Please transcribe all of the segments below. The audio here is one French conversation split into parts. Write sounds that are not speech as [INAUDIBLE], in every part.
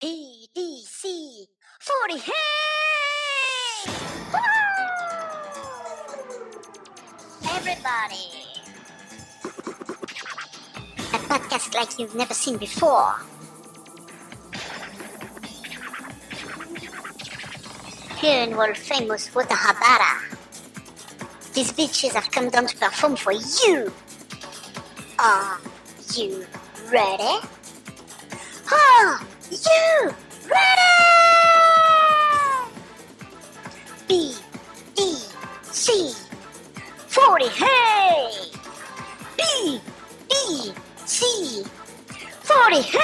PDC 40 Hey! Everybody! A podcast like you've never seen before. Here in world famous Watahabara, these bitches have come down to perform for you. Are you ready? Are you ready? B E C 40 hey! B E C 40 hey!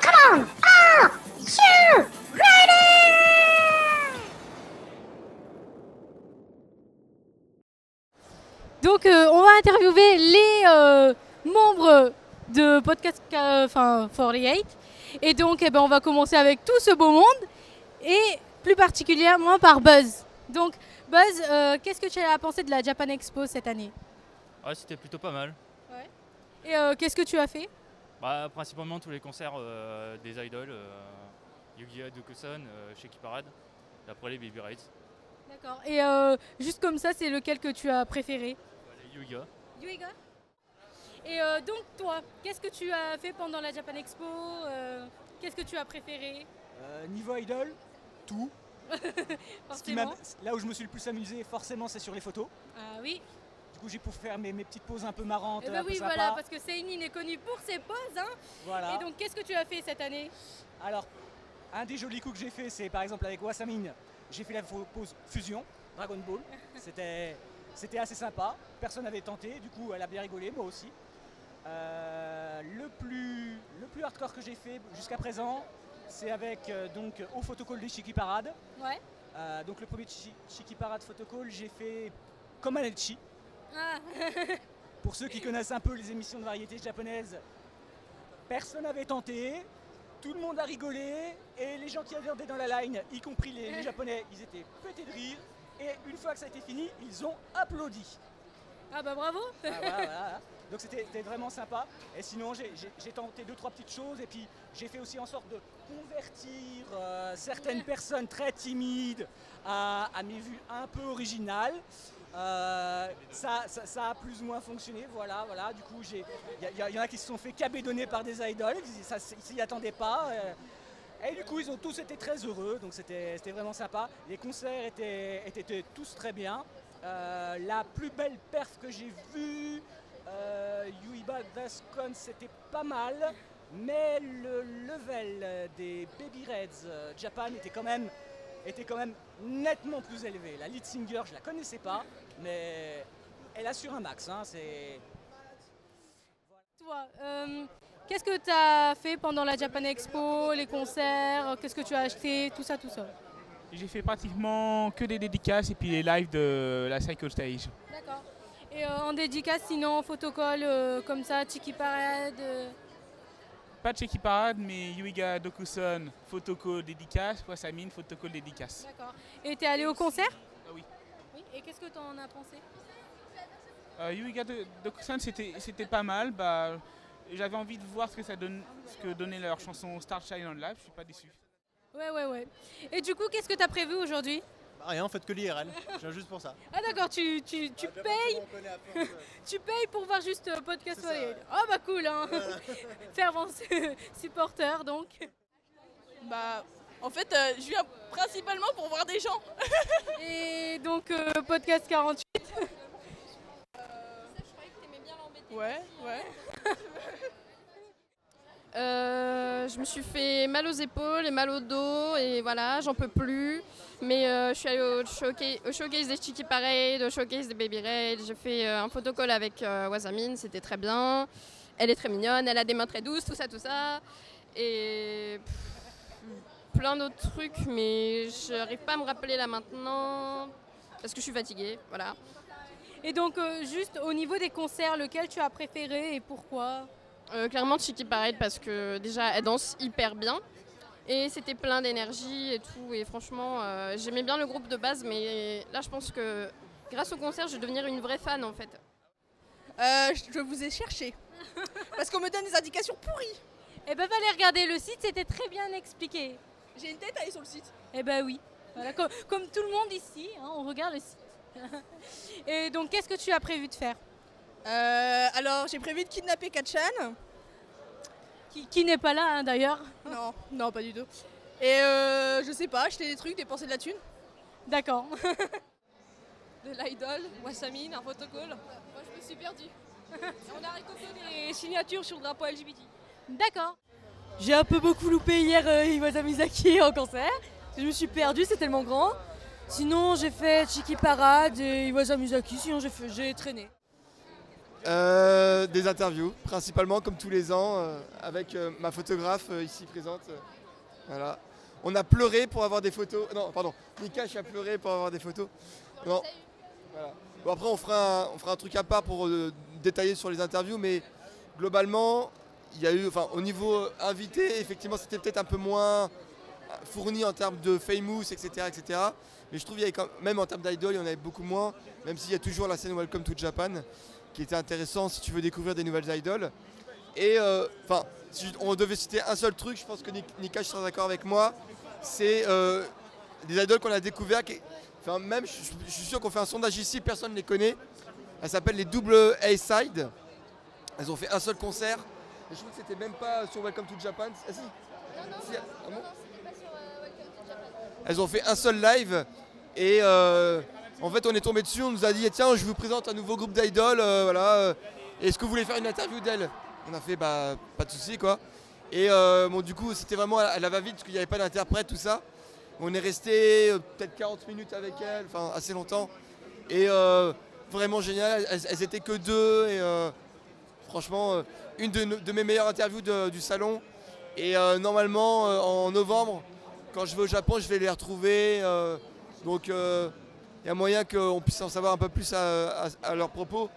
Come on! Are you ready? Donc euh, on va interviewer les euh, membres de podcast enfin 48 et donc eh ben, on va commencer avec tout ce beau monde et plus particulièrement par Buzz. Donc Buzz, euh, qu'est-ce que tu as pensé de la Japan Expo cette année? Ouais, c'était plutôt pas mal. Et euh, qu'est-ce que tu as fait? Bah, principalement tous les concerts euh, des idoles, euh, Yu-Gi-Oh! Dokusan, euh, Shaky Parade, et après les Baby Raids, D'accord. Et juste comme ça, c'est lequel que tu as préféré? Les Yu-Gi-Oh! Et euh, donc toi, qu'est-ce que tu as fait pendant la Japan Expo Euh, Qu'est-ce que tu as préféré? Euh, niveau idol, tout. [LAUGHS] Ce qui là où je me suis le plus amusé, forcément, c'est sur les photos. Ah oui. Du coup, j'ai pu faire mes, mes petites poses un peu marrantes. Et un bah peu oui, voilà, parce que Seinin est connu pour ses poses. Hein. Voilà. Et donc, qu'est-ce que tu as fait cette année? Alors, un des jolis coups que j'ai fait, c'est par exemple avec Wasamine, j'ai fait la pose fusion, Dragon Ball. [LAUGHS] C'était assez sympa. Personne n'avait tenté, du coup, elle a bien rigolé, moi aussi. Euh, le, plus, le plus hardcore que j'ai fait jusqu'à présent, c'est avec euh, donc au photocall des Chiki Parade. Ouais. Euh, donc le premier Chi- Chiki Parade photocall, j'ai fait comme un Elchi. Ah, [LAUGHS] Pour ceux qui connaissent un peu les émissions de variété japonaises, personne n'avait tenté, tout le monde a rigolé, et les gens qui attendaient dans la line, y compris les, les [LAUGHS] japonais, ils étaient pétés de rire, et une fois que ça a été fini, ils ont applaudi. ah bah bravo Ah, voilà, voilà. [LAUGHS] Donc c'était vraiment sympa. Et sinon, j'ai- tenté deux, trois petites choses, et puis j'ai fait aussi en sorte de convertir euh, certaines personnes très timides à, à mes vues un peu originales. Euh, ça, ça- ça a plus ou moins fonctionné, voilà, voilà. Du coup, il y, en a qui se sont fait cabédonner par des idoles, ils ça- ils s'y attendaient pas. euh, et du coup, ils ont tous été très heureux, donc c'était c'était vraiment sympa. Les concerts étaient, étaient- étaient tous très bien. Euh, la plus belle perf que j'ai vue, euh, Yuiba Dascon, c'était pas mal. Mais le level des Baby Reds euh, Japan était quand, même, était quand même nettement plus élevé. La lead singer, je la connaissais pas, mais elle assure un max. hein, c'est... Toi, euh, qu'est-ce que tu as fait pendant la Japan Expo, les concerts, qu'est-ce que tu as acheté, tout ça, tout ça? J'ai fait pratiquement que des dédicaces et puis les lives de la Cycle Stage. D'accord. Et euh, en dédicace, sinon, photocall, euh, comme ça, Chiki Parade euh, Pas Checky Parade, mais Yuiga Dokusan, photocall dédicace, Wasamine, photocall dédicace. D'accord. Et t'es allé au concert? Ah oui. Oui. Et qu'est-ce que tu en as pensé? Yuiga Do- Dokusan, c'était pas mal. Bah, J'avais envie de voir ce que, ça donne, ce que donnait leur chanson Star Shine on Live, je suis pas déçu. Ouais, ouais, ouais. Et du coup, qu'est-ce que tu as prévu aujourd'hui? Rien, en fait que l'IRL. Je viens juste pour ça. Ah d'accord, tu, tu, tu Ah, payes fond, ouais. [LAUGHS] Tu payes pour voir juste euh, Podcast ça, ouais. Oh bah cool, hein [LAUGHS] Fervent [LAUGHS] supporter donc. Bah, en fait, euh, je viens principalement pour voir des gens. Et donc euh, Podcast 48. Ouais, ouais. Euh, je me suis fait mal aux épaules et mal au dos et voilà, j'en peux plus. Mais euh, je suis allée au showcase, au showcase des Chiki Parade, au showcase des Baby Raid. J'ai fait euh, un photocall avec Wasamine, c'était très bien. Elle est très mignonne, elle a des mains très douces, tout ça, tout ça. Et plein d'autres trucs, mais je n'arrive pas à me rappeler là maintenant parce que je suis fatiguée, voilà. Et donc juste au niveau des concerts, lequel tu as préféré et pourquoi? Euh, clairement Chiki Parade parce que déjà elle danse hyper bien et c'était plein d'énergie et tout et franchement euh, j'aimais bien le groupe de base mais là je pense que grâce au concert je vais devenir une vraie fan en fait. Euh, je vous ai cherché. [LAUGHS] Parce qu'on me donne des indications pourries. Eh ben, fallait regarder le site, c'était très bien expliqué. J'ai une tête à aller sur le site. Eh ben oui. Voilà, comme, comme tout le monde ici, hein, on regarde le site. [LAUGHS] Et donc, qu'est-ce que tu as prévu de faire? Euh, alors, j'ai prévu de kidnapper Katchan. Qui, qui n'est pas là, hein, d'ailleurs. Non, non, pas du tout. Et euh, je sais pas, acheter des trucs, dépenser de la thune. D'accord. [LAUGHS] De l'idol, Wassamine, un photocall. Moi, je me suis perdue. [LAUGHS] On a récolté des signatures sur le drapeau LGBT. D'accord. J'ai un peu beaucoup loupé hier euh, Iwasa Mizaki [LAUGHS] en concert. Je me suis perdue, c'est tellement grand. Sinon, j'ai fait Chiki Parade et Iwasa Mizaki. Sinon, j'ai fait- j'ai traîné. Euh, des interviews, principalement comme tous les ans, euh, avec euh, ma photographe ici présente. voilà. On a pleuré pour avoir des photos. Non, pardon, Nikash a pleuré pour avoir des photos. Non. Voilà. Bon, après, on fera, un, on fera un truc à part pour détailler sur les interviews, mais globalement, il y a eu, enfin, au niveau invité, effectivement, c'était peut-être un peu moins fourni en termes de famous, etc., etc. Mais je trouve qu'il y avait quand même en termes d'idol, il y en avait beaucoup moins, même s'il y a toujours la scène Welcome to Japan qui était intéressant si tu veux découvrir des nouvelles idoles. Et euh, enfin, si on devait citer un seul truc, je pense que Nik- Nikash sera d'accord avec moi, c'est euh, des idoles qu'on a découvert. qui- Enfin, même, je, suis sûr qu'on fait un sondage ici, personne ne les connaît. Elles s'appellent les double A-side. Elles ont fait un seul concert. Et je trouve que c'était même pas sur Welcome to Japan. Ah, si. Si, ah bon elles ont fait un seul live et euh, en fait on est tombé dessus, on nous a dit tiens je vous présente un nouveau groupe d'idoles, euh, voilà, euh, est-ce que vous voulez faire une interview d'elle? On a fait bah pas de souci quoi. Et euh, bon du coup c'était vraiment à la va-vite parce qu'il n'y avait pas d'interprète tout ça. On est resté peut-être 40 minutes avec elle, enfin assez longtemps. Et vraiment génial, elles, étaient que deux franchement une de, mes meilleures interviews du salon. Et normalement en novembre quand je vais au Japon, je vais les retrouver. Il y a moyen qu'on puisse en savoir un peu plus à, à- à leurs propos.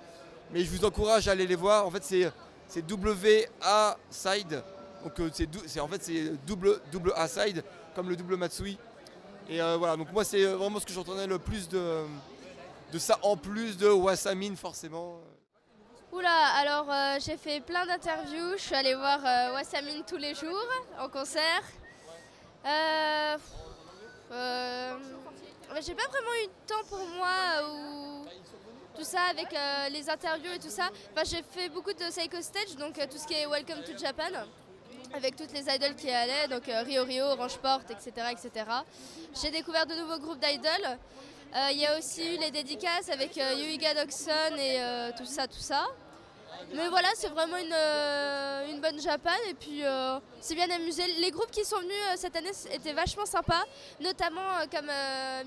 Mais je vous encourage à aller les voir. En fait, c'est WA Side. Donc euh, c'est en fait c'est double double A Side comme le double Matsui. Et euh, voilà. Donc moi c'est vraiment ce que j'entendais le plus de de ça en plus de Wasamine forcément. Oula, alors euh, j'ai fait plein d'interviews. Je suis allée voir euh, Wassamine tous les jours en concert. Euh, j'ai pas vraiment eu de temps pour moi euh, ou tout ça avec euh, les interviews et tout ça. J'ai fait beaucoup de Psycho Stage, donc euh, tout ce qui est Welcome to Japan, avec toutes les idoles qui allaient, donc Rio Rio, Orange Port, etc. etc. J'ai découvert de nouveaux groupes d'idoles. Il y a aussi eu les dédicaces avec Yuiga Dogson et tout ça, tout ça. Mais voilà, c'est vraiment une, euh, une bonne Japan et puis euh, c'est bien amusé. Les groupes qui sont venus euh, cette année étaient vachement sympas, notamment comme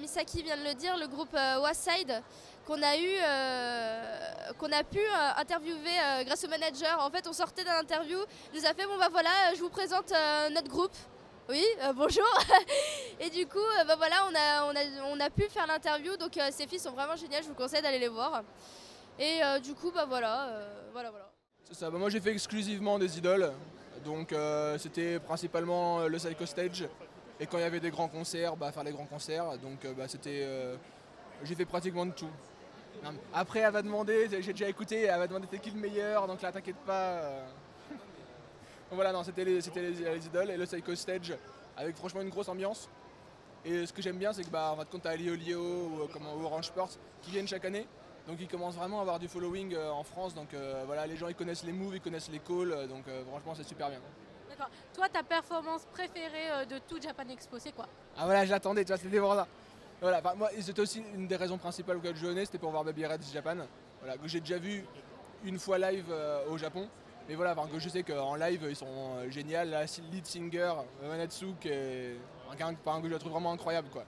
Misaki vient de le dire, le groupe Waside qu'on a eu, qu'on a pu interviewer grâce au manager. En fait, on sortait d'un interview, il nous a fait bon bah voilà, je vous présente notre groupe. Oui, bonjour. [LAUGHS] Et du coup, euh, bah voilà, on a, on, a, on a pu faire l'interview. Donc ces filles sont vraiment géniales, je vous conseille d'aller les voir. Et euh, du coup, bah voilà, euh, voilà, voilà. C'est ça, bah moi j'ai fait exclusivement des idoles, donc euh, c'était principalement le Psycho Stage, et quand il y avait des grands concerts, bah, faire les grands concerts, donc bah, c'était, j'ai fait pratiquement de tout. Après elle va demander, j'ai déjà écouté, elle va demander t'es qui le meilleur, donc là t'inquiète pas. Donc [LAUGHS] voilà, non, c'était les, les, les idoles et le Psycho Stage, avec franchement une grosse ambiance. Et ce que j'aime bien, c'est que bah, en fin de compte, t'as Lio Lio ou, ou Orange Sport qui viennent chaque année. Donc ils commencent vraiment à avoir du following euh, en France. Donc euh, voilà, les gens ils connaissent les moves, ils connaissent les calls. euh, donc franchement, c'est super bien. D'accord. Toi, ta performance préférée de tout Japan Expo, c'est quoi? Ah voilà, je l'attendais, tu vois, c'était pour ça. Voilà, enfin, moi, c'était aussi une des raisons principales auxquelles je venais, c'était pour voir Baby Reds Japan. Voilà, que j'ai déjà vu une fois live euh, au Japon. Mais voilà, enfin, que je sais qu'en live, ils sont euh, géniaux. La lead singer, Manatsu, qui est un, que je la trouve vraiment incroyable. Quoi.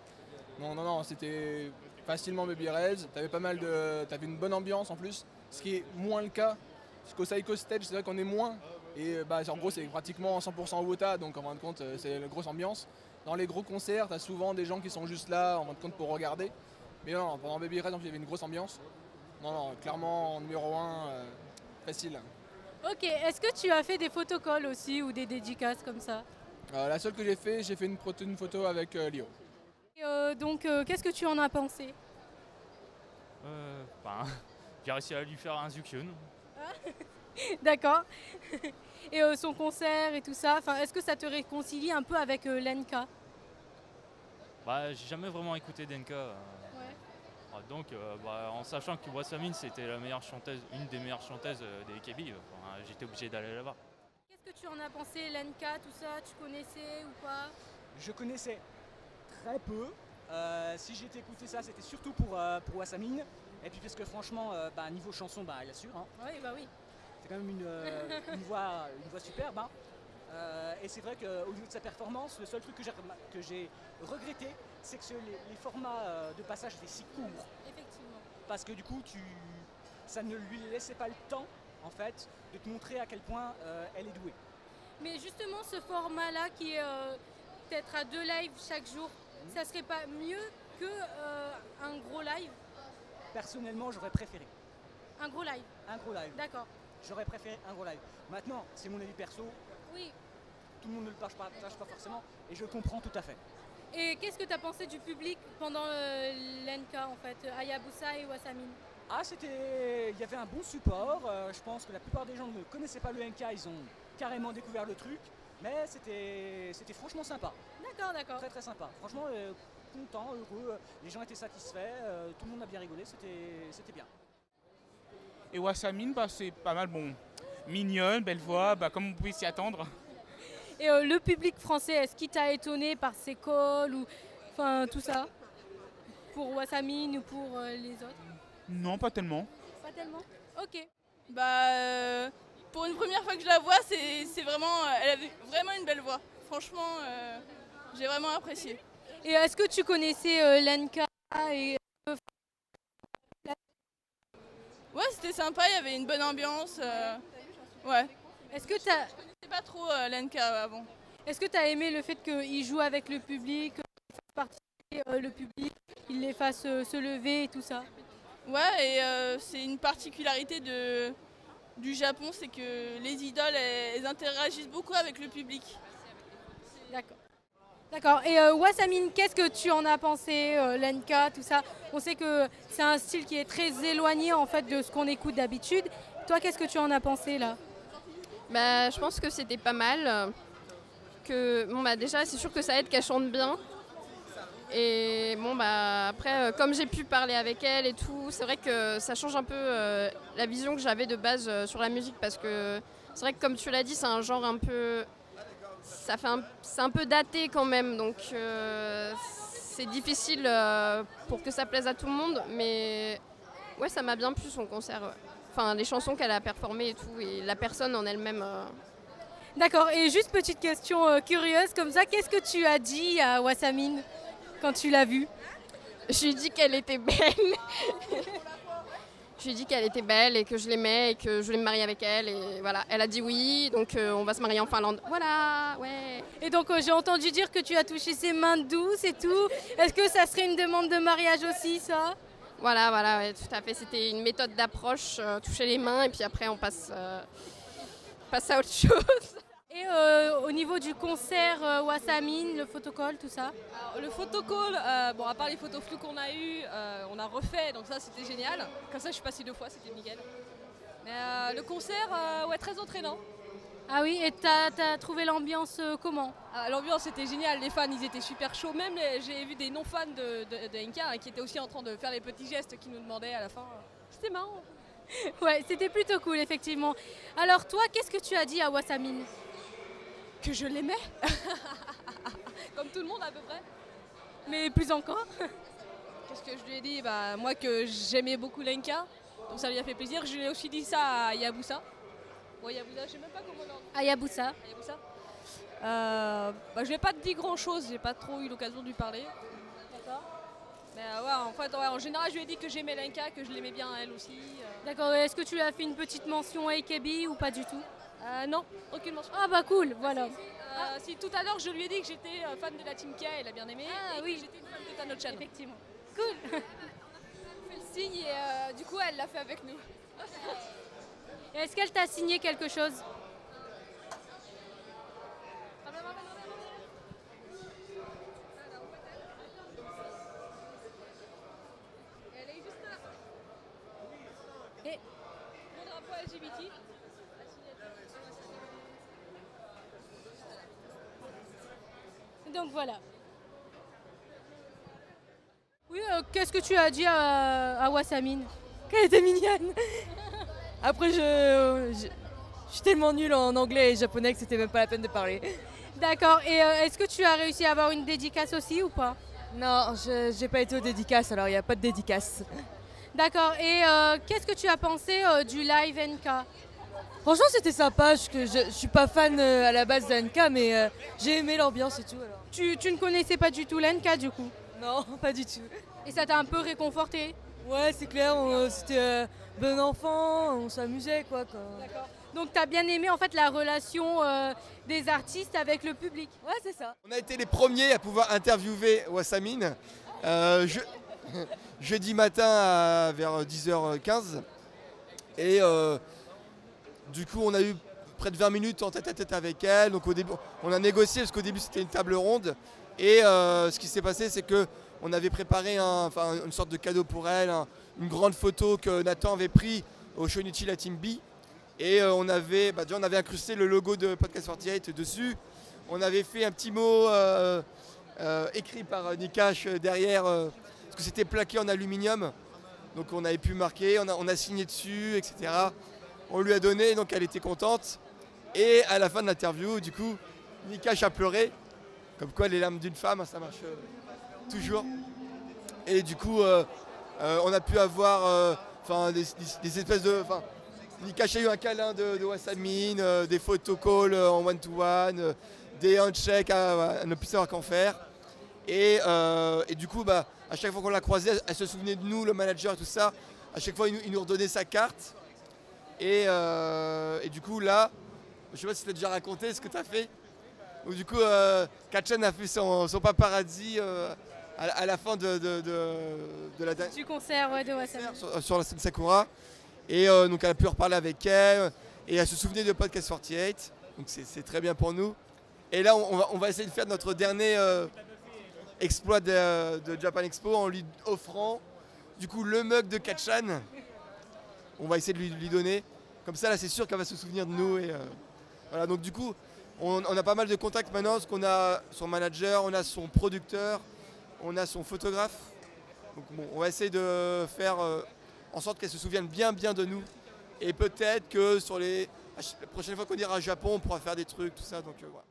Non, non, non, c'était facilement Baby Reds. T'avais pas mal de. T'avais une bonne ambiance en plus, ce qui est moins le cas. Parce qu'au Psycho Stage, c'est vrai qu'on est moins. Et euh, bah, en gros, c'est pratiquement 100% Wota, donc en fin de compte, euh, c'est une grosse ambiance. Dans les gros concerts, t'as souvent des gens qui sont juste là, en fin de compte, pour regarder. Mais non, pendant Baby Red, il y avait une grosse ambiance. Non, non, clairement, en numéro 1, facile. Ok, est-ce que tu as fait des photocalls aussi ou des dédicaces comme ça? Euh, la seule que j'ai fait, j'ai fait une, photo avec euh, Lio. Et, euh, Donc, euh, qu'est-ce que tu en as pensé? Euh, ben, [LAUGHS] j'ai réussi à lui faire un Zukyun. [LAUGHS] D'accord. [LAUGHS] et euh, son concert et tout ça. Enfin, est-ce que ça te réconcilie un peu avec euh, Lenka? Bah, j'ai jamais vraiment écouté Denka. euh. Ah, donc, euh, bah, en sachant que Wasamine c'était la meilleure chanteuse, une des meilleures chanteuses euh, des euh, enfin, j'étais obligé d'aller là-bas. Qu'est-ce que tu en as pensé, Lenka, tout ça? Tu connaissais ou pas? Je connaissais très peu. Euh, si j'ai écouté ça, c'était surtout pour, euh, pour Wassamine. Et puis parce que franchement, euh, bah, niveau chanson, bah, elle assure. hein. Oui, bah oui. C'est quand même une, une voix, une voix superbe. hein. Et c'est vrai qu'au niveau de sa performance, le seul truc que j'ai regretté, c'est que ce- les, les formats de passage étaient si courts. Effectivement. Parce que du coup, tu, ça ne lui laissait pas le temps, en fait, de te montrer à quel point elle est douée. Mais justement, ce format-là qui est peut-être à deux lives chaque jour, ça serait pas mieux que euh, un gros live? Personnellement, j'aurais préféré Un gros live un gros live. D'accord. J'aurais préféré un gros live. Maintenant, c'est mon avis perso. Oui. Tout le monde ne le partage pas, partage pas forcément, et je comprends tout à fait. Et qu'est-ce que tu as pensé du public pendant euh, l'NK en fait, Hayabusa et Wasamine Ah, c'était. Il y avait un bon support. euh, je pense que la plupart des gens ne connaissaient pas le NK, ils ont carrément découvert le truc. Mais c'était c'était franchement sympa. D'accord, d'accord. Très très sympa. Franchement, euh, content, heureux. euh, Les gens étaient satisfaits. euh, tout le monde a bien rigolé. C'était c'était bien. Et Wassamine, bah, c'est pas mal, bon, mignonne, belle voix, bah, comme on pouvait s'y attendre. Et euh, le public français, est-ce qu'il t'a étonné par ses calls ou enfin tout ça? Pour Wasamine ou pour euh, les autres? Non, pas tellement. Pas tellement? Ok. Bah, euh, pour une première fois que je la vois, c'est c'est vraiment, elle avait vraiment une belle voix. Franchement, euh, j'ai vraiment apprécié. Et est-ce que tu connaissais euh, et euh, Ouais, c'était sympa, il y avait une bonne ambiance. euh, ouais. Est-ce que t'as Je pas trop euh, avant. Est-ce que tu as aimé le fait qu'il joue avec le public, qu'il fasse participer euh, le public, qu'il les fasse euh, se lever et tout ça? Ouais, et euh, c'est une particularité de, du Japon, c'est que les idoles, elles, elles interagissent beaucoup avec le public. D'accord. D'accord. Et euh, Wasamine, qu'est-ce que tu en as pensé, euh, l'NK, tout ça? On sait que c'est un style qui est très éloigné en fait de ce qu'on écoute d'habitude. Toi, qu'est-ce que tu en as pensé là? Bah, je pense que c'était pas mal. euh, Que, bon, bah, déjà, c'est sûr que ça aide qu'elle chante bien. Et bon, bah, après, euh, comme j'ai pu parler avec elle et tout, c'est vrai que ça change un peu la vision que j'avais de base sur la musique parce que c'est vrai que, comme tu l'as dit, c'est un genre un peu. Ça fait c'est un peu daté quand même, donc euh, c'est difficile euh, pour que ça plaise à tout le monde. Mais ouais, ça m'a bien plu son concert. ouais. Enfin, les chansons qu'elle a performées et tout, et la personne en elle-même. euh, D'accord. Et juste petite question curieuse comme ça, qu'est-ce que tu as dit à Wasamine quand tu l'as vue? Je lui ai dit qu'elle était belle. [LAUGHS] je lui ai dit qu'elle était belle et que je l'aimais et que je voulais me marier avec elle. Et voilà, elle a dit oui, donc euh, on va se marier en Finlande. Voilà, ouais. Et donc euh, j'ai entendu dire que tu as touché ses mains douces et tout. Est-ce que ça serait une demande de mariage aussi, ça? Voilà, voilà, ouais, tout à fait. C'était une méthode d'approche, euh, toucher les mains et puis après on passe, passe à autre [LAUGHS] chose. Et euh, au niveau du concert euh, Wasamine, le photocall, tout ça Alors, le photocall, euh, bon, à part les photos floues qu'on a eues, euh, on a refait, donc ça c'était génial. Comme ça, je suis passée deux fois, c'était nickel. Mais le concert, ouais, très entraînant. Ah oui, et t'as as trouvé l'ambiance comment Ah, L'ambiance était géniale, les fans ils étaient super chauds. Même j'ai vu des non-fans de, de, de NK hein, qui étaient aussi en train de faire les petits gestes qu'ils nous demandaient à la fin. C'était marrant. [LAUGHS] Ouais, c'était plutôt cool, effectivement. Alors toi, qu'est-ce que tu as dit à Wasamine Que je l'aimais [LAUGHS] Comme tout le monde à peu près. Mais plus encore [LAUGHS] Qu'est-ce que je lui ai dit? Bah, Moi que j'aimais beaucoup Lenka, donc ça lui a fait plaisir. Je lui ai aussi dit ça à Yabusa. Ouais, Yabusa, je sais même pas comment on dit. Hayabusa. Hayabusa. Euh, bah, je lui ai pas dit grand chose, j'ai pas trop eu l'occasion de lui parler. D'accord. Mais euh, ouais, en fait, ouais, en général, je lui ai dit que j'aimais Lenka, que je l'aimais bien elle aussi. euh. D'accord, est-ce que tu lui as fait une petite mention à AKB ou pas du tout? Euh, non, aucune mention. Ah bah cool, voilà. Euh, si tout à l'heure je lui ai dit que j'étais euh, fan de la Team K, elle a bien aimé. Ah et oui. j'étais une fan de Tano-chan. Effectivement. Cool. [LAUGHS] fait le signe et euh, du coup elle l'a fait avec nous. Est-ce qu'elle t'a signé quelque chose Elle est juste là. Et Mon drapeau LGBT. Donc voilà. Oui, euh, qu'est-ce que tu as dit à, à Wassamine? Qu'elle était mignonne. [LAUGHS] Après, je, je, je suis tellement nulle en anglais et japonais que c'était même pas la peine de parler. D'accord. Et euh, est-ce que tu as réussi à avoir une dédicace aussi ou pas? Non, je j'ai pas été aux dédicaces, alors il n'y a pas de dédicace. D'accord. Et euh, qu'est-ce que tu as pensé du live NK Franchement, c'était sympa. Je, que je, je suis pas fan euh, à la base de NK, mais euh, j'ai aimé l'ambiance et tout. Alors. tu, tu ne connaissais pas du tout l'NK du coup? Non, [LAUGHS] pas du tout. Et ça t'a un peu réconforté? Ouais, c'est clair, on- c'était euh, bon enfant, on s'amusait quoi. quoi. Donc tu as bien aimé en fait la relation euh, des artistes avec le public? Ouais, c'est ça. On a été les premiers à pouvoir interviewer Wassamine euh, je- [LAUGHS] jeudi matin à- vers 10h15. Et euh, du coup, on a eu près de 20 minutes en tête à tête avec elle. Donc on a négocié parce qu'au début c'était une table ronde. Et euh, ce qui s'est passé, c'est que on avait préparé enfin, une sorte de cadeau pour elle, un- une grande photo que Nathan avait pris au Shonichi La Team B. Et euh, on avait, bah, on avait incrusté le logo de Podcast 48 dessus. On avait fait un petit mot euh, écrit par Nikash derrière, parce que c'était plaqué en aluminium. Donc on avait pu marquer, on a signé dessus, etc. On lui a donné, donc elle était contente. Et à la fin de l'interview, du coup, Nikash a pleuré. Comme quoi les larmes d'une femme, hein, ça marche euh, toujours. Et du coup, euh, euh, on a pu avoir des, des- espèces de... Nikash a eu un câlin de, de des photos calls euh, en one-to-one, des handshakes à, à ne plus savoir qu'en faire. Et, du coup, bah, à chaque fois qu'on l'a croisée, elle, se souvenait de nous, le manager tout ça. À chaque fois, il nous redonnait sa carte. Et, euh, et du coup, là, je sais pas si tu l'as déjà raconté ce que tu as fait. Ou du coup, euh, Kachan a fait son, son paparazzi euh, à, à la fin de, de, de- de la Du concert ouais, de Wassamine. sur, sur la scène Sakura. Et donc elle a pu reparler avec elle. Et elle se souvenait de Podcast 48. Donc c'est c'est très bien pour nous. Et là, on, on va, on va essayer de faire notre dernier euh, exploit de, de Japan Expo en lui offrant du coup le mug de Kachan. On va essayer de lui, lui donner. Comme ça, là, c'est sûr qu'elle va se souvenir de nous. Et, euh, voilà, donc du coup, on, on a pas mal de contacts maintenant parce qu'on a son manager, on a son producteur, on a son photographe. Donc bon, on va essayer de faire euh, en sorte qu'elle se souvienne bien bien de nous. Et peut-être que sur les ch- la prochaine fois qu'on ira au Japon, on pourra faire des trucs, tout ça. Donc euh, voilà.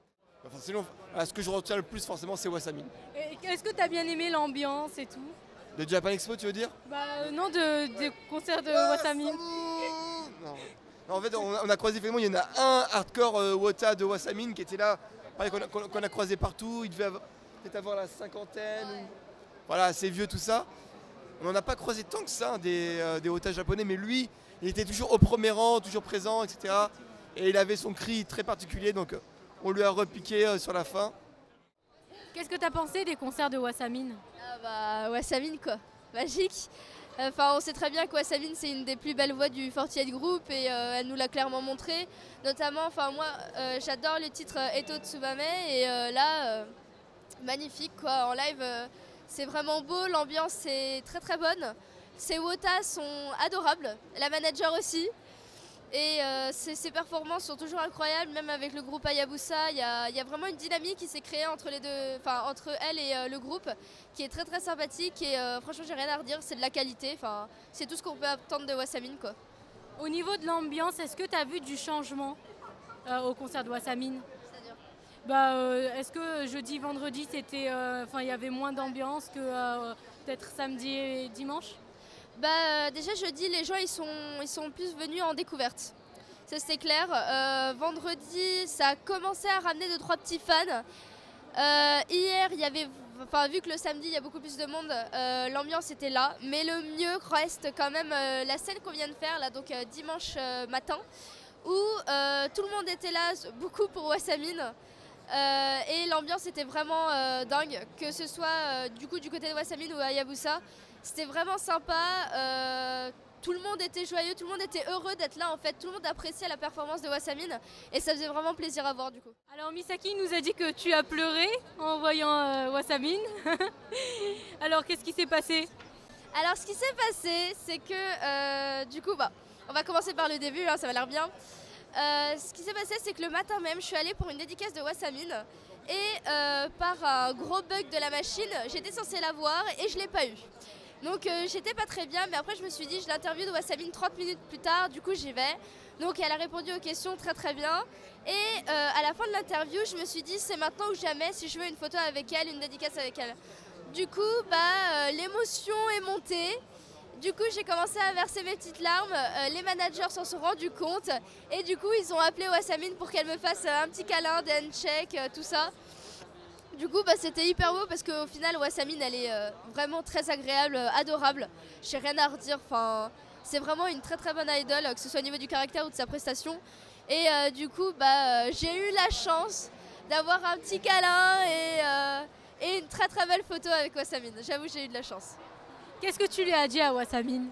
Enfin, sinon, ce que je retiens le plus forcément, c'est Wasamine. Et Est-ce que tu as bien aimé l'ambiance et tout? De Japan Expo, tu veux dire? Bah euh, non, de, des concerts de Wassamine. Non. En fait, on a, on a croisé effectivement, il y en a un hardcore euh, Wota de Wasamine qui était là, pareil, qu'on a, qu'on croisé partout. Il devait avoir- peut-être avoir la cinquantaine. ou- Voilà, assez vieux tout ça. On n'en a pas croisé tant que ça, hein, des, euh, des Wota japonais, mais lui, il était toujours au premier rang, toujours présent, etc. Et il avait son cri très particulier, donc euh, on lui a repiqué euh, sur la fin. Qu'est-ce que tu as pensé des concerts de Wassamine Ah bah Wassamine quoi, magique. Enfin on sait très bien que Wassamine c'est une des plus belles voix du 48 Group et euh, elle nous l'a clairement montré. Notamment, enfin moi euh, j'adore le titre euh, Eto Tsubame et là magnifique quoi en live c'est vraiment beau, l'ambiance est très très bonne. Ses wotas sont adorables, la manager aussi. Et euh, ses, ses performances sont toujours incroyables, même avec le groupe Hayabusa. Il y a, il y a vraiment une dynamique qui s'est créée entre, les deux, enfin, entre elle et euh, le groupe qui est très très sympathique. Et euh, franchement, j'ai rien à redire, c'est de la qualité. Enfin, c'est tout ce qu'on peut attendre de Wassamine. Quoi. Au niveau de l'ambiance, est-ce que tu as vu du changement euh, au concert de Wassamine? Bah, euh, Est-ce que jeudi, vendredi, euh, il y avait moins d'ambiance que euh, peut-être samedi et dimanche? Bah, euh, déjà jeudi, les gens ils sont, ils sont plus venus en découverte. Ça c'est clair. Euh, vendredi, ça a commencé à ramener deux trois petits fans. Euh, hier, il y avait, enfin vu que le samedi il y a beaucoup plus de monde, l'ambiance était là. Mais le mieux reste quand même la scène qu'on vient de faire là, donc dimanche matin, où tout le monde était là, beaucoup pour Wassamine. Et l'ambiance était vraiment dingue, que ce soit du coup du côté de Wassamine ou à. C'était vraiment sympa. euh, tout le monde était joyeux, tout le monde était heureux d'être là en fait. Tout le monde appréciait la performance de Wassamine et ça faisait vraiment plaisir à voir du coup. Alors Misaki nous a dit que tu as pleuré en voyant euh, Wassamine. [LAUGHS] Alors qu'est-ce qui s'est passé? Alors ce qui s'est passé, c'est que euh, du coup, bah, on va commencer par le début, hein, ça va l'air bien. Euh, ce qui s'est passé, c'est que le matin même, je suis allée pour une dédicace de Wassamine. et euh, par un gros bug de la machine, j'étais censée la voir et je l'ai pas eu. Donc euh, j'étais pas très bien, mais après je me suis dit, je l'interview de Wassamine 30 minutes plus tard, du coup j'y vais. Donc elle a répondu aux questions très très bien. Et euh, à la fin de l'interview, je me suis dit, c'est maintenant ou jamais si je veux une photo avec elle, une dédicace avec elle. Du coup, bah, euh, l'émotion est montée. Du coup, j'ai commencé à verser mes petites larmes. Les managers s'en sont rendus compte. Et du coup, ils ont appelé Wassamine pour qu'elle me fasse un petit câlin, handshakes, euh, tout ça. Du coup, bah, c'était hyper beau parce qu'au final, Wassamine, elle est euh, vraiment très agréable, euh, adorable. J'ai rien à redire. C'est vraiment une très très bonne idole, euh, que ce soit au niveau du caractère ou de sa prestation. Et du coup, bah, j'ai eu la chance d'avoir un petit câlin et, une très très belle photo avec Wassamine. J'avoue, j'ai eu de la chance. Qu'est-ce que tu lui as dit à Wassamine?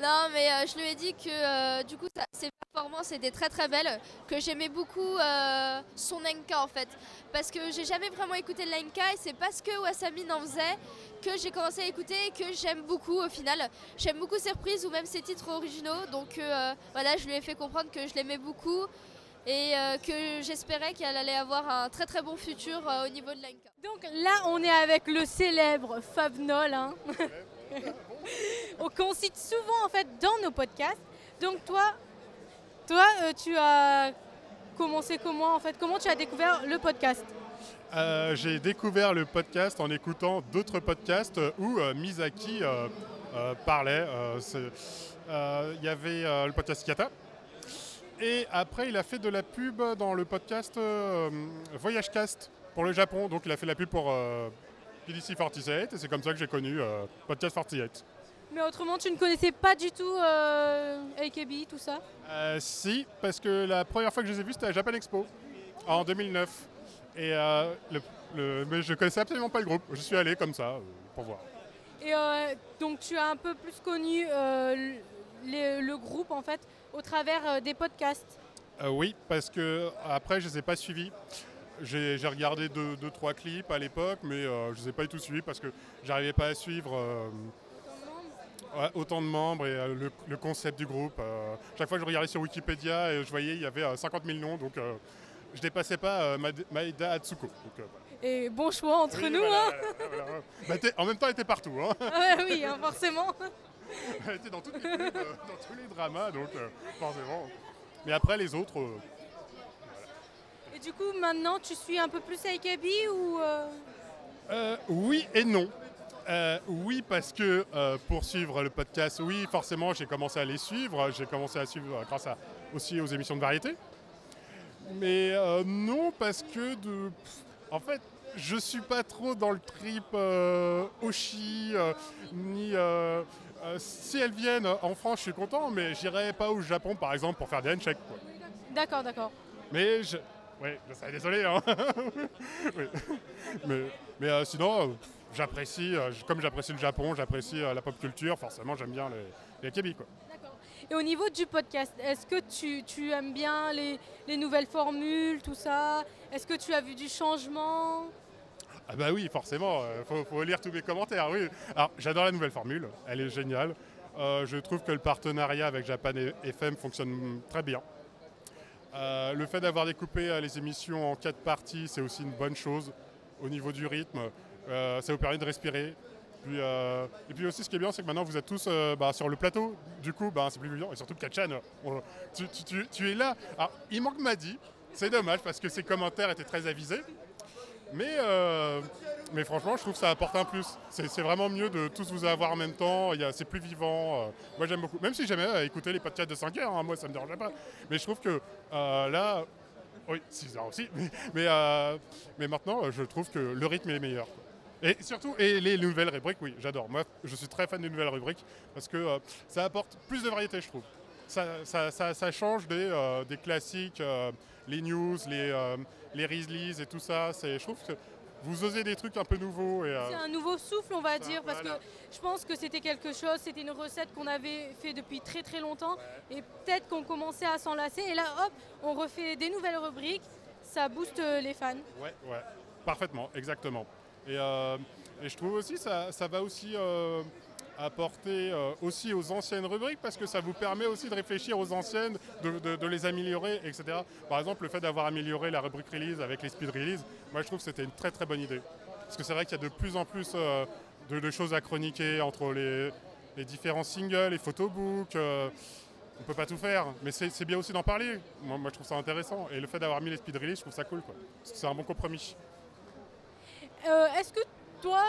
Non, mais euh, je lui ai dit que euh, du coup, ça- ses performances étaient très très belles, que j'aimais beaucoup euh, son Lenka en fait. Parce que j'ai jamais vraiment écouté le Lenka et c'est parce que Wassamine en faisait que j'ai commencé à écouter et que j'aime beaucoup au final. J'aime beaucoup ses reprises ou même ses titres originaux. Donc euh, voilà, je lui ai fait comprendre que je l'aimais beaucoup et euh, que j'espérais qu'elle allait avoir un très très bon futur euh, au niveau de Lenka. Donc là, on est avec le célèbre Fab Nol, hein, [LAUGHS] qu'on cite souvent en fait dans nos podcasts. Donc toi, toi, euh, tu as commencé comment en fait? Comment tu as découvert le podcast? Euh, j'ai découvert le podcast en écoutant d'autres podcasts où euh, Misaki euh, euh, parlait. Il y avait le podcast Kata. Et après, il a fait de la pub dans le podcast euh, Voyagecast pour le Japon. Donc, il a fait la pub pour PDC 47. Et c'est comme ça que j'ai connu Podcast 48. Mais autrement, tu ne connaissais pas du tout euh, AKB, tout ça? Euh, si, parce que la première fois que je les ai vus, c'était à Japan Expo, en 2009. Et euh, le, le- mais je connaissais absolument pas le groupe. Je suis allé comme ça, pour voir. Et euh, donc tu as un peu plus connu euh, le, les- le groupe en fait au travers euh, des podcasts? Oui, parce que après, je les ai pas suivis. J'ai regardé deux, deux, trois clips à l'époque, mais je les ai pas du tout suivis parce que j'arrivais pas à suivre ouais, autant de membres et euh, le, le concept du groupe. Euh, chaque fois que je regardais sur Wikipédia, et je voyais il y avait euh, 50 000 noms, donc euh, je dépassais pas Maeda Atsuko. Donc, voilà. Et bon choix entre Oui, nous. voilà, hein. voilà. Bah, en même temps, elle était partout. hein. Ah ouais, oui, hein, forcément. [LAUGHS] Elle était dans, toutes les pubs, dans tous les dramas, donc forcément. Mais après, les autres, Et du coup, maintenant, tu suis un peu plus AKB ou oui et non. Euh, oui, parce que euh, pour suivre le podcast, oui, forcément, j'ai commencé à les suivre. J'ai commencé à suivre euh, grâce à, aussi aux émissions de variété. Mais euh, non, parce que de. pff, en fait, je suis pas trop dans le trip Oshi, ni. si elles viennent en France, je suis content, mais j'irai pas au Japon, par exemple, pour faire des handshakes. D'accord, d'accord. Mais je. Oui, je sais, désolé. Hein. [LAUGHS] Oui. Mais, mais sinon, j'apprécie, euh, comme j'apprécie le Japon, j'apprécie euh, la pop culture, forcément, j'aime bien les, les quoi. Et au niveau du podcast, est-ce que tu, tu aimes bien les, les nouvelles formules, tout ça? Est-ce que tu as vu du changement? Ah bah oui, forcément, il faut, faut lire tous mes commentaires, oui. Alors, j'adore la nouvelle formule, elle est géniale. Euh, je trouve que le partenariat avec Japan FM fonctionne très bien. Euh, le fait d'avoir découpé euh, les émissions en quatre parties, c'est aussi une bonne chose au niveau du rythme. Euh, ça vous permet de respirer. Puis, euh, et puis aussi, ce qui est bien, c'est que maintenant vous êtes tous euh, bah, sur le plateau. Du coup, bah, c'est plus vivant. Et surtout, Kachan, on- tu, tu- es là. Alors, il manque Madi. C'est dommage parce que ses commentaires étaient très avisés. Mais, mais franchement, je trouve que ça apporte un plus. C'est vraiment mieux de tous vous avoir en même temps. C'est plus vivant. moi, j'aime beaucoup. Même si j'aimais écouter les podcasts de 5 heures, hein, moi, ça me dérangeait pas. Mais je trouve que là, oui, 6 heures aussi. [LAUGHS] Mais, mais, maintenant, je trouve que le rythme est meilleur. Et surtout, et les nouvelles rubriques, oui, j'adore. Moi, je suis très fan des nouvelles rubriques parce que euh, ça apporte plus de variété, je trouve. Ça, ça- ça- ça change des, euh, des classiques, euh, les news, les, les et tout ça. Je trouve que vous osez des trucs un peu nouveaux. Et, C'est un nouveau souffle, on va dire, parce voilà. que je pense que c'était quelque chose, c'était une recette qu'on avait fait depuis très très longtemps, et peut-être qu'on commençait à s'en lasser, et là, hop, on refait des nouvelles rubriques, ça booste les fans. Ouais, ouais, parfaitement, exactement. Et, euh, et je trouve aussi ça, ça va aussi euh, apporter euh, aussi aux anciennes rubriques parce que ça vous permet aussi de réfléchir aux anciennes, de, les améliorer, etc. Par exemple, le fait d'avoir amélioré la rubrique release avec les speed release, moi je trouve que c'était une très très bonne idée. Parce que c'est vrai qu'il y a de plus en plus de, choses à chroniquer entre les, différents singles, les photobooks. euh, on peut pas tout faire, mais c'est bien aussi d'en parler. Moi, je trouve ça intéressant. Et le fait d'avoir mis les speed release, je trouve ça cool. C'est un bon compromis. Euh, Est-ce que toi,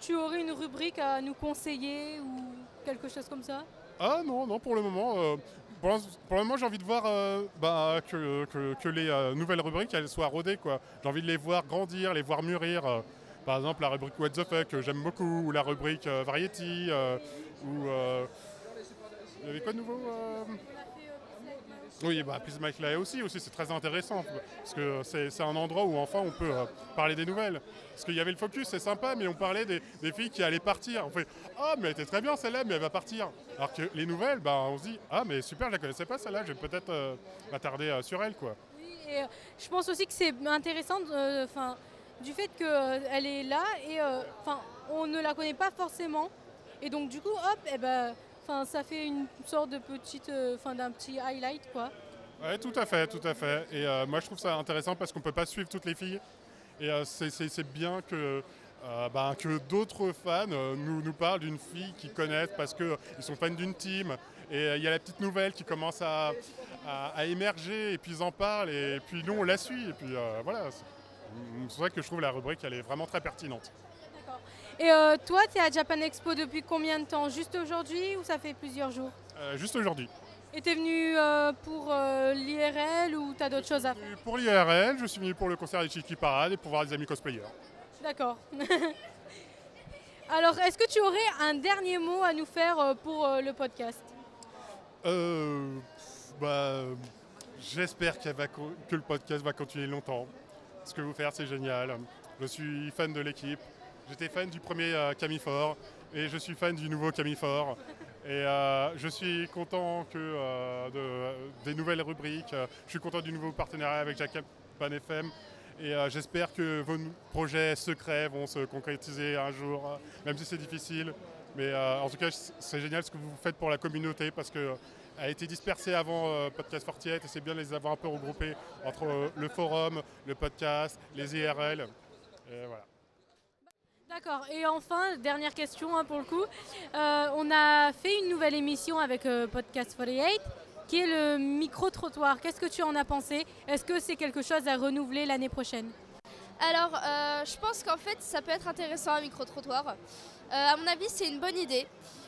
tu aurais une rubrique à nous conseiller ou quelque chose comme ça? Ah non, non, pour le moment. euh, pour, le moment, j'ai envie de voir euh, bah, que, les nouvelles rubriques elles soient rodées. quoi. J'ai envie de les voir grandir, les voir mûrir. par exemple, la rubrique What the fuck, que j'aime beaucoup, ou la rubrique Variety, ou. il y avait quoi de nouveau Oui, bah, Please Mike Lae aussi, aussi c'est très intéressant. Parce que c'est un endroit où enfin on peut euh, parler des nouvelles. Parce qu'il y avait le focus, c'est sympa, mais on parlait des, filles qui allaient partir. On fait Ah, mais elle était très bien celle-là, mais elle va partir. Alors que les nouvelles, bah, on se dit Ah, mais super, je la connaissais pas celle-là, je vais peut-être euh, m'attarder euh, sur elle. quoi. Et euh, je pense aussi que c'est intéressant du fait qu'elle est là et enfin, on ne la connaît pas forcément. Et donc du coup, hop, eh ben, enfin, ça fait une sorte de petite, euh, enfin, d'un petit highlight quoi. Ouais, tout à fait, tout à fait. Et euh, moi, je trouve ça intéressant parce qu'on peut pas suivre toutes les filles. Et euh, c'est- bien que, euh, bah, que d'autres fans nous, parlent d'une fille qu'ils connaissent parce qu'ils sont fans d'une team. Et il y a la petite nouvelle qui commence à, émerger et puis ils en parlent. Et puis nous, on la suit. Et puis voilà. C'est c'est vrai que je trouve la rubrique, elle est vraiment très pertinente. Et euh, toi, tu es à Japan Expo depuis combien de temps? Juste aujourd'hui ou ça fait plusieurs jours? Euh, juste aujourd'hui. Et t'es venu euh, pour l'IRL ou t'as d'autres choses à faire? Pour l'IRL, je suis venu pour le concert des Chiki Parade et pour voir des amis cosplayers. D'accord. [LAUGHS] Alors, est-ce que tu aurais un dernier mot à nous faire pour le podcast? Euh, bah, j'espère que le podcast va continuer longtemps. Ce que vous faites, c'est génial. Je suis fan de l'équipe. J'étais fan du premier euh, Camille Fort et je suis fan du nouveau Camille Fort. Et euh, je suis content que, euh, de- des nouvelles rubriques. Je suis content du nouveau partenariat avec Japan FM. Et euh, j'espère que vos projets secrets vont se concrétiser un jour, euh, même si c'est difficile. Mais euh, en tout cas, c'est génial ce que vous faites pour la communauté parce qu'elle a été dispersée avant euh, Podcast 48 et c'est bien de les avoir un peu regroupés entre euh, le forum, le podcast, les IRL. Et voilà. D'accord. Et enfin, dernière question hein, pour le coup. Euh, on a fait une nouvelle émission avec euh, Podcast 48 qui est le micro-trottoir. Qu'est-ce que tu en as pensé? Est-ce que c'est quelque chose à renouveler l'année prochaine? Alors, euh, je pense qu'en fait, ça peut être intéressant un micro-trottoir. Euh, à mon avis, c'est une bonne idée.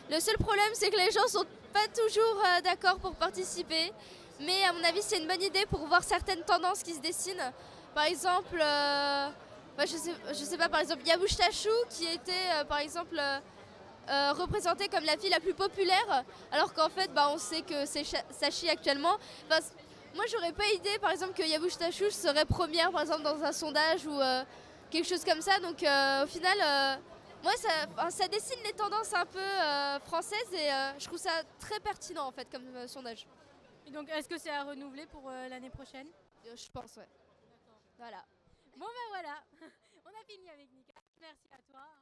Le seul problème, c'est que les gens sont pas toujours d'accord pour participer. Mais à mon avis, c'est une bonne idée pour voir certaines tendances qui se dessinent. Par exemple, bah, je, sais, je sais pas, par exemple, Yabush Tashu qui était, euh, par exemple, euh, euh, représentée comme la fille la plus populaire, alors qu'en fait, bah, on sait que c'est Sachi actuellement. Enfin, moi, j'aurais pas idée, par exemple, que Yabush Tashu serait première, par exemple, dans un sondage ou euh, quelque chose comme ça. Donc, euh, au final, moi, ça, ça dessine les tendances un peu françaises et je trouve ça très pertinent, en fait, comme sondage. Et donc, est-ce que c'est à renouveler pour l'année prochaine? Je pense, ouais. Voilà. Bon ben voilà, [LAUGHS] on a fini avec Nika. Merci à toi.